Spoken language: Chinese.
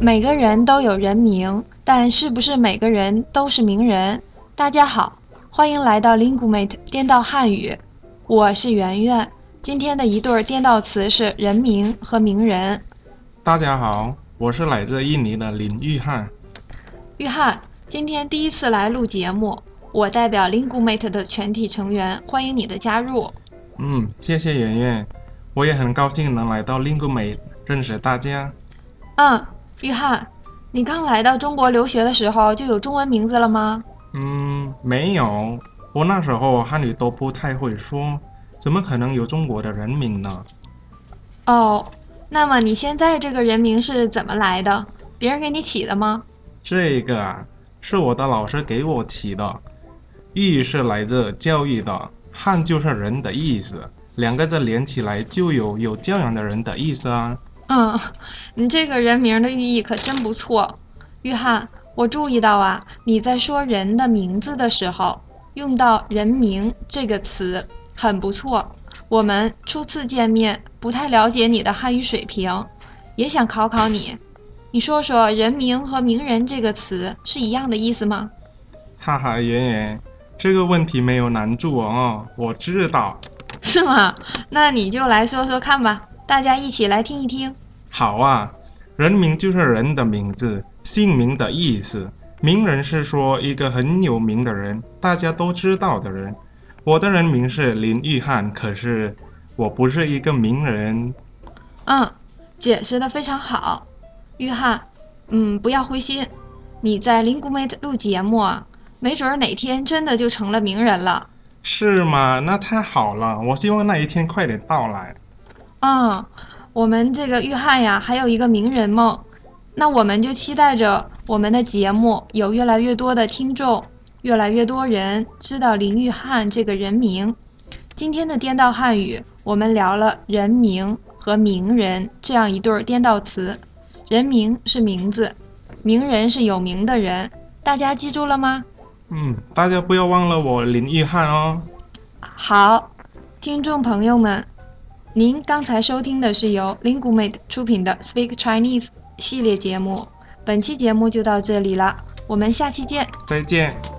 每个人都有人名，但是不是每个人都是名人？大家好，欢迎来到 Linguemate 颠倒汉语，我是圆圆。今天的一对颠倒词是人名和名人。大家好，我是来自印尼的林玉汉。玉汉，今天第一次来录节目，我代表 Linguemate 的全体成员欢迎你的加入。嗯，谢谢圆圆，我也很高兴能来到 Linguemate 认识大家。嗯，玉汉，你刚来到中国留学的时候就有中文名字了吗？嗯，没有，我那时候汉语都不太会说，怎么可能有中国的人名呢？哦，那么你现在这个人名是怎么来的？别人给你起的吗？这个啊，是我的老师给我起的。育是来自教育的，汉就是人的意思，两个字连起来就有有教养的人的意思啊。嗯，你这个人名的寓意可真不错，约翰。我注意到啊，你在说人的名字的时候用到“人名”这个词，很不错。我们初次见面，不太了解你的汉语水平，也想考考你。你说说“人名”和“名人”这个词是一样的意思吗？哈哈，圆圆，这个问题没有难住我哦，我知道。是吗？那你就来说说看吧，大家一起来听一听。好啊，人名就是人的名字。姓名的意思，名人是说一个很有名的人，大家都知道的人。我的人名是林玉汉，可是我不是一个名人。嗯，解释的非常好，玉汉。嗯，不要灰心，你在 Linguemate 录节目啊，没准哪天真的就成了名人了。是吗？那太好了，我希望那一天快点到来。嗯，我们这个玉汉呀，还有一个名人梦。那我们就期待着我们的节目有越来越多的听众，越来越多人知道林玉汉这个人名。今天的颠倒汉语，我们聊了人名和名人这样一对儿颠倒词。人名是名字，名人是有名的人，大家记住了吗？嗯，大家不要忘了我林玉汉哦。好，听众朋友们，您刚才收听的是由 Lingumate 出品的 Speak Chinese。系列节目，本期节目就到这里了，我们下期见，再见。